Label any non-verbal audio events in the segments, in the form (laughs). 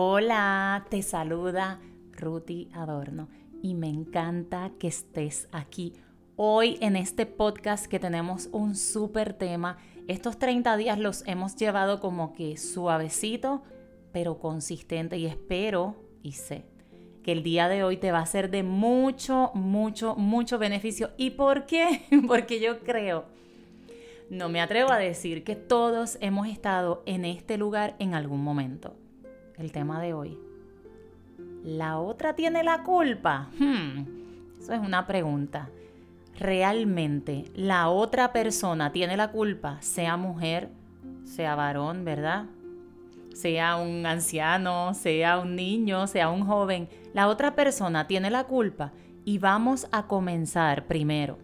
Hola, te saluda Ruti Adorno y me encanta que estés aquí hoy en este podcast que tenemos un súper tema. Estos 30 días los hemos llevado como que suavecito, pero consistente y espero y sé que el día de hoy te va a ser de mucho, mucho, mucho beneficio. ¿Y por qué? (laughs) Porque yo creo, no me atrevo a decir que todos hemos estado en este lugar en algún momento el tema de hoy. ¿La otra tiene la culpa? Hmm, eso es una pregunta. ¿Realmente la otra persona tiene la culpa? Sea mujer, sea varón, ¿verdad? Sea un anciano, sea un niño, sea un joven. La otra persona tiene la culpa. Y vamos a comenzar primero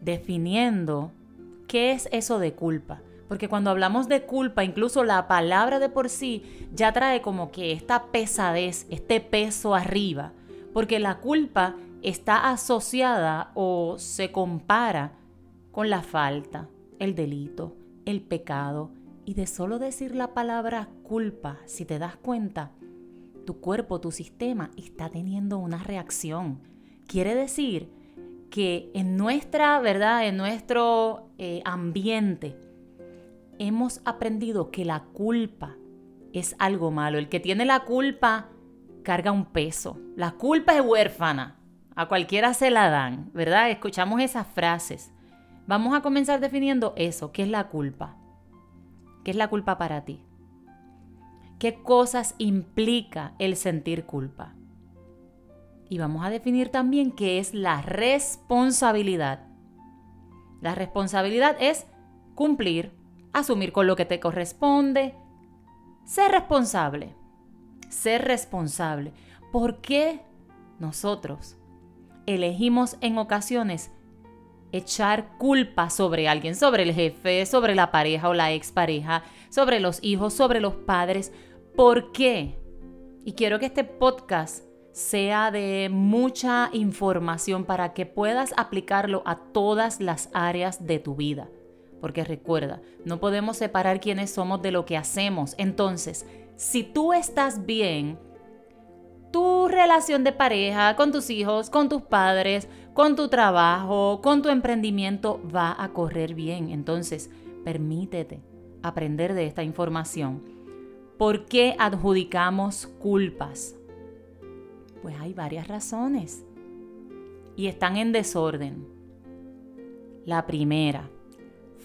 definiendo qué es eso de culpa. Porque cuando hablamos de culpa, incluso la palabra de por sí ya trae como que esta pesadez, este peso arriba. Porque la culpa está asociada o se compara con la falta, el delito, el pecado. Y de solo decir la palabra culpa, si te das cuenta, tu cuerpo, tu sistema está teniendo una reacción. Quiere decir que en nuestra, ¿verdad? En nuestro eh, ambiente, hemos aprendido que la culpa es algo malo. El que tiene la culpa carga un peso. La culpa es huérfana. A cualquiera se la dan, ¿verdad? Escuchamos esas frases. Vamos a comenzar definiendo eso. ¿Qué es la culpa? ¿Qué es la culpa para ti? ¿Qué cosas implica el sentir culpa? Y vamos a definir también qué es la responsabilidad. La responsabilidad es cumplir asumir con lo que te corresponde, ser responsable, ser responsable. ¿Por qué nosotros elegimos en ocasiones echar culpa sobre alguien, sobre el jefe, sobre la pareja o la expareja, sobre los hijos, sobre los padres? ¿Por qué? Y quiero que este podcast sea de mucha información para que puedas aplicarlo a todas las áreas de tu vida. Porque recuerda, no podemos separar quiénes somos de lo que hacemos. Entonces, si tú estás bien, tu relación de pareja, con tus hijos, con tus padres, con tu trabajo, con tu emprendimiento, va a correr bien. Entonces, permítete aprender de esta información. ¿Por qué adjudicamos culpas? Pues hay varias razones. Y están en desorden. La primera,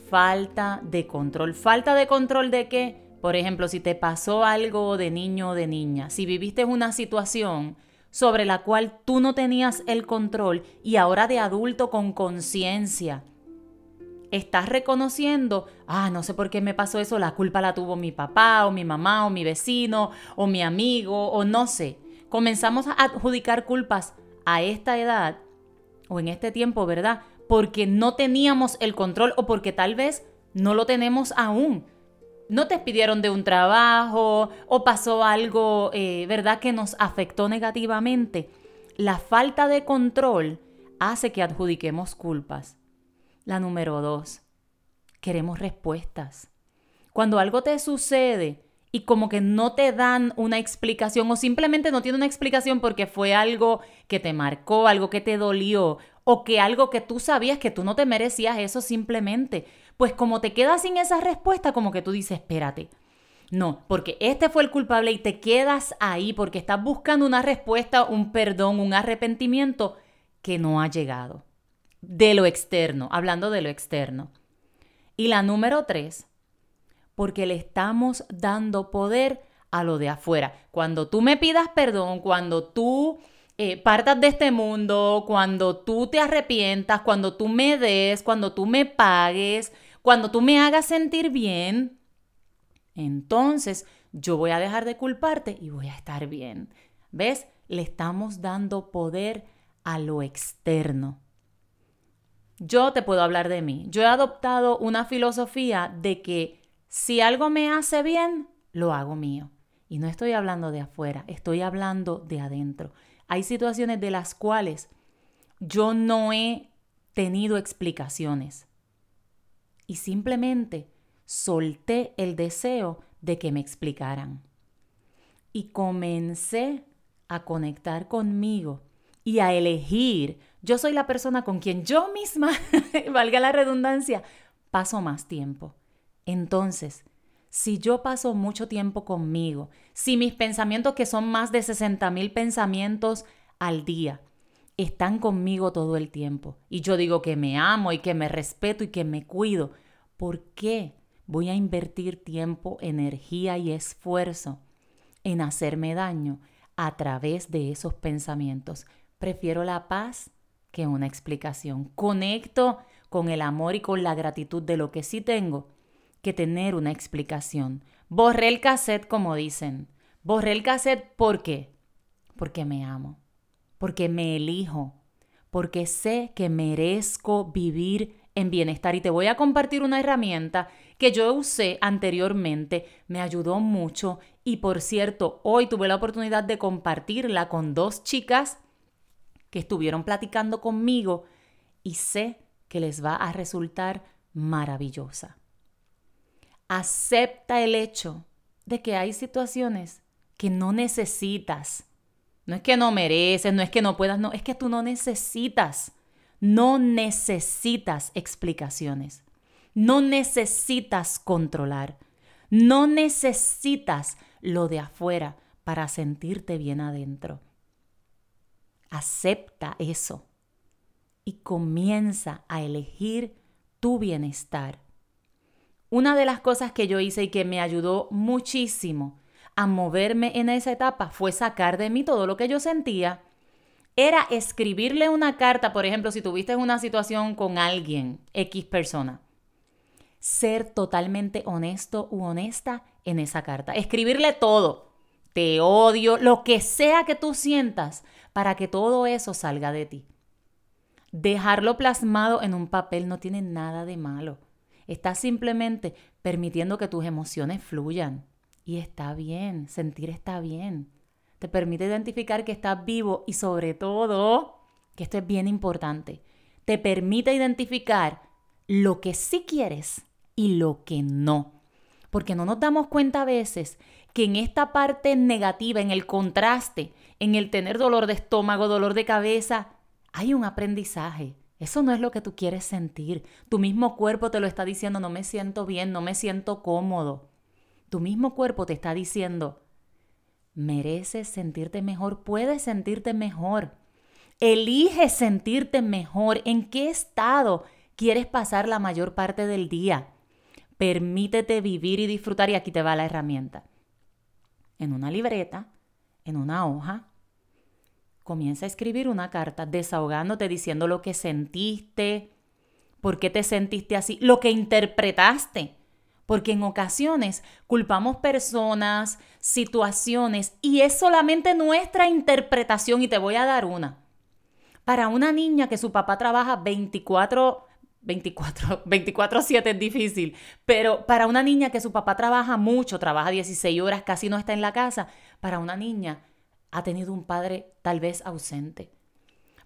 falta de control. ¿Falta de control de qué? Por ejemplo, si te pasó algo de niño o de niña, si viviste una situación sobre la cual tú no tenías el control y ahora de adulto con conciencia estás reconociendo, ah, no sé por qué me pasó eso, la culpa la tuvo mi papá o mi mamá o mi vecino o mi amigo o no sé. Comenzamos a adjudicar culpas a esta edad o en este tiempo, ¿verdad? Porque no teníamos el control o porque tal vez no lo tenemos aún. No te pidieron de un trabajo o pasó algo, eh, ¿verdad?, que nos afectó negativamente. La falta de control hace que adjudiquemos culpas. La número dos, queremos respuestas. Cuando algo te sucede y como que no te dan una explicación o simplemente no tiene una explicación porque fue algo que te marcó, algo que te dolió o que algo que tú sabías que tú no te merecías eso simplemente. Pues como te quedas sin esa respuesta, como que tú dices, espérate. No, porque este fue el culpable y te quedas ahí porque estás buscando una respuesta, un perdón, un arrepentimiento que no ha llegado. De lo externo, hablando de lo externo. Y la número tres, porque le estamos dando poder a lo de afuera. Cuando tú me pidas perdón, cuando tú eh, partas de este mundo, cuando tú te arrepientas, cuando tú me des, cuando tú me pagues, cuando tú me hagas sentir bien, entonces yo voy a dejar de culparte y voy a estar bien. ¿Ves? Le estamos dando poder a lo externo. Yo te puedo hablar de mí. Yo he adoptado una filosofía de que si algo me hace bien, lo hago mío. Y no estoy hablando de afuera, estoy hablando de adentro. Hay situaciones de las cuales yo no he tenido explicaciones y simplemente solté el deseo de que me explicaran. y comencé a conectar conmigo y a elegir. Yo soy la persona con quien yo misma, (laughs) valga la redundancia, paso más tiempo. Entonces, si yo paso mucho tiempo conmigo, si mis pensamientos, que son más de 60 mil pensamientos al día, están conmigo todo el tiempo, y yo digo que me amo y que me respeto y que me cuido, ¿por qué voy a invertir tiempo, energía y esfuerzo en hacerme daño a través de esos pensamientos? Prefiero la paz que una explicación. Conecto con el amor y con la gratitud de lo que sí tengo que tener una explicación. Borré el cassette, como dicen. Borré el cassette, ¿por qué? Porque me amo, porque me elijo, porque sé que merezco vivir en bienestar. Y te voy a compartir una herramienta que yo usé anteriormente, me ayudó mucho y por cierto, hoy tuve la oportunidad de compartirla con dos chicas que estuvieron platicando conmigo y sé que les va a resultar maravillosa. Acepta el hecho de que hay situaciones que no necesitas. No es que no mereces, no es que no puedas, no, es que tú no necesitas. No necesitas explicaciones. No necesitas controlar. No necesitas lo de afuera para sentirte bien adentro. Acepta eso y comienza a elegir tu bienestar una de las cosas que yo hice y que me ayudó muchísimo a moverme en esa etapa fue sacar de mí todo lo que yo sentía. Era escribirle una carta, por ejemplo, si tuviste una situación con alguien, X persona. Ser totalmente honesto u honesta en esa carta. Escribirle todo. Te odio, lo que sea que tú sientas, para que todo eso salga de ti. Dejarlo plasmado en un papel no tiene nada de malo. Estás simplemente permitiendo que tus emociones fluyan. Y está bien, sentir está bien. Te permite identificar que estás vivo y sobre todo, que esto es bien importante, te permite identificar lo que sí quieres y lo que no. Porque no nos damos cuenta a veces que en esta parte negativa, en el contraste, en el tener dolor de estómago, dolor de cabeza, hay un aprendizaje. Eso no es lo que tú quieres sentir. Tu mismo cuerpo te lo está diciendo, no me siento bien, no me siento cómodo. Tu mismo cuerpo te está diciendo, mereces sentirte mejor, puedes sentirte mejor. Elige sentirte mejor. ¿En qué estado quieres pasar la mayor parte del día? Permítete vivir y disfrutar y aquí te va la herramienta. En una libreta, en una hoja, comienza a escribir una carta desahogándote, diciendo lo que sentiste, por qué te sentiste así, lo que interpretaste. Porque en ocasiones culpamos personas, situaciones, y es solamente nuestra interpretación. Y te voy a dar una. Para una niña que su papá trabaja 24, 24, 24, 7 es difícil, pero para una niña que su papá trabaja mucho, trabaja 16 horas, casi no está en la casa, para una niña ha tenido un padre tal vez ausente.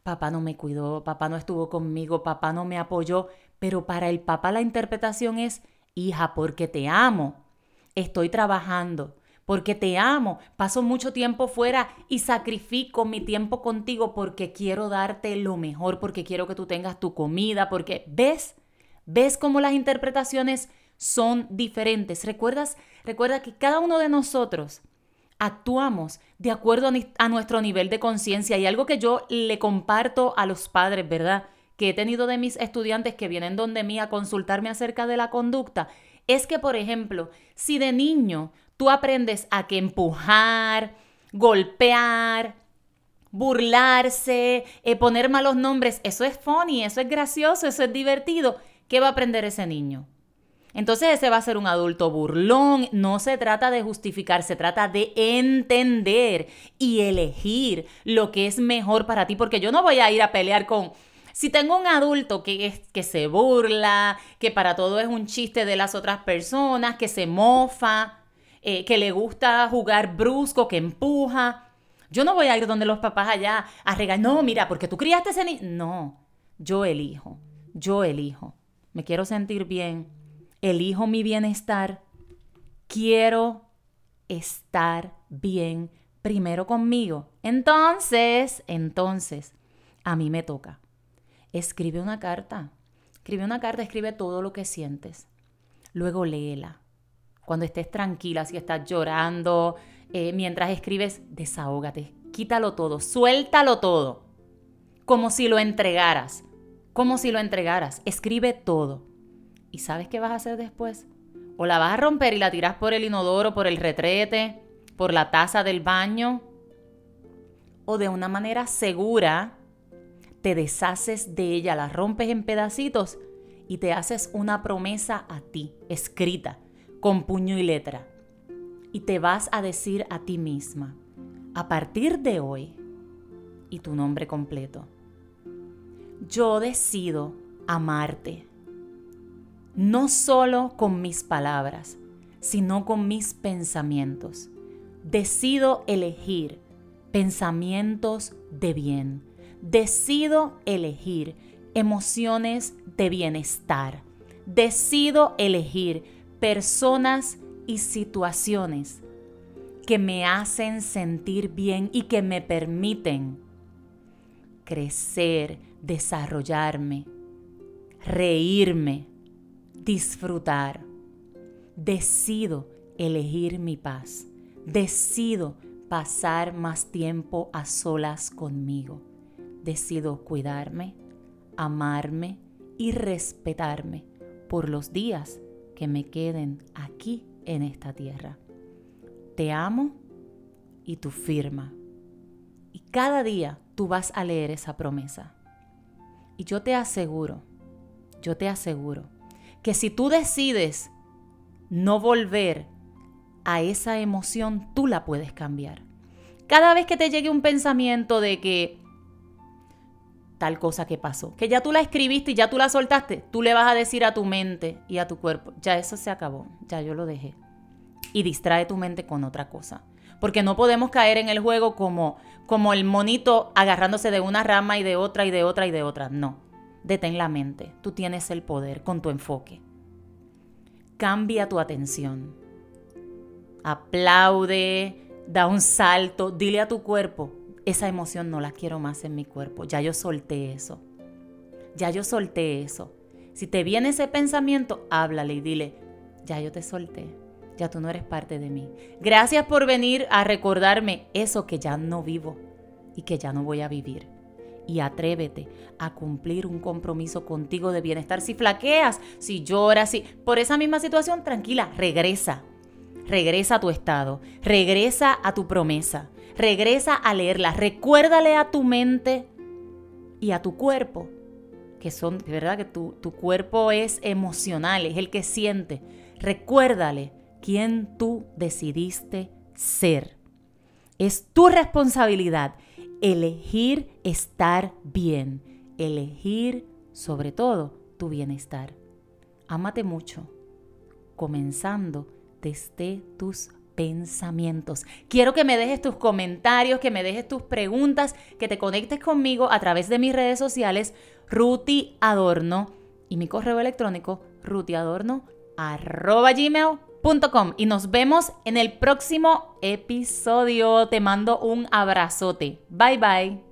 Papá no me cuidó, papá no estuvo conmigo, papá no me apoyó, pero para el papá la interpretación es, hija, porque te amo, estoy trabajando, porque te amo, paso mucho tiempo fuera y sacrifico mi tiempo contigo porque quiero darte lo mejor, porque quiero que tú tengas tu comida, porque ves, ves cómo las interpretaciones son diferentes. ¿Recuerdas? Recuerda que cada uno de nosotros actuamos de acuerdo a nuestro nivel de conciencia. Y algo que yo le comparto a los padres, ¿verdad? Que he tenido de mis estudiantes que vienen donde mí a consultarme acerca de la conducta, es que, por ejemplo, si de niño tú aprendes a que empujar, golpear, burlarse, eh, poner malos nombres, eso es funny, eso es gracioso, eso es divertido, ¿qué va a aprender ese niño? Entonces ese va a ser un adulto burlón. No se trata de justificar, se trata de entender y elegir lo que es mejor para ti, porque yo no voy a ir a pelear con... Si tengo un adulto que, que se burla, que para todo es un chiste de las otras personas, que se mofa, eh, que le gusta jugar brusco, que empuja, yo no voy a ir donde los papás allá a regalar, no, mira, porque tú criaste ese niño. No, yo elijo, yo elijo. Me quiero sentir bien, elijo mi bienestar, quiero estar bien primero conmigo. Entonces, entonces, a mí me toca. Escribe una carta. Escribe una carta, escribe todo lo que sientes. Luego léela. Cuando estés tranquila, si estás llorando, eh, mientras escribes, desahógate. Quítalo todo, suéltalo todo. Como si lo entregaras. Como si lo entregaras. Escribe todo. ¿Y sabes qué vas a hacer después? O la vas a romper y la tiras por el inodoro, por el retrete, por la taza del baño. O de una manera segura te deshaces de ella, la rompes en pedacitos y te haces una promesa a ti, escrita, con puño y letra. Y te vas a decir a ti misma, a partir de hoy, y tu nombre completo, yo decido amarte no solo con mis palabras, sino con mis pensamientos. Decido elegir pensamientos de bien. Decido elegir emociones de bienestar. Decido elegir personas y situaciones que me hacen sentir bien y que me permiten crecer, desarrollarme, reírme, disfrutar. Decido elegir mi paz. Decido pasar más tiempo a solas conmigo. Decido cuidarme, amarme y respetarme por los días que me queden aquí en esta tierra. Te amo y tú firma. Y cada día tú vas a leer esa promesa. Y yo te aseguro, yo te aseguro que si tú decides no volver a esa emoción, tú la puedes cambiar. Cada vez que te llegue un pensamiento de que tal cosa que pasó, que ya tú la escribiste y ya tú la soltaste, tú le vas a decir a tu mente y a tu cuerpo, ya eso se acabó, ya yo lo dejé. Y distrae tu mente con otra cosa. Porque no podemos caer en el juego como, como el monito agarrándose de una rama y de otra y de otra y de otra. No detén la mente. Tú tienes el poder con tu enfoque. Cambia tu atención. Aplaude, da un salto, dile a tu cuerpo, esa emoción no la quiero más en mi cuerpo. Ya yo solté eso. Ya yo solté eso. Si te viene ese pensamiento, háblale y dile, ya yo te solté. Ya tú no eres parte de mí. Gracias por venir a recordarme eso que ya no vivo y que ya no voy a vivir y atrévete a cumplir un compromiso contigo de bienestar. Si flaqueas, si lloras, si por esa misma situación, tranquila, regresa. Regresa a tu estado, regresa a tu promesa, regresa a leerla, recuérdale a tu mente y a tu cuerpo, que son, de verdad que tu, tu cuerpo es emocional, es el que siente. Recuérdale quién tú decidiste ser. Es tu responsabilidad elegir estar bien, elegir sobre todo tu bienestar. Ámate mucho, comenzando desde tus pensamientos. Quiero que me dejes tus comentarios, que me dejes tus preguntas, que te conectes conmigo a través de mis redes sociales, Ruti Adorno, y mi correo electrónico, y nos vemos en el próximo episodio. Te mando un abrazote. Bye bye.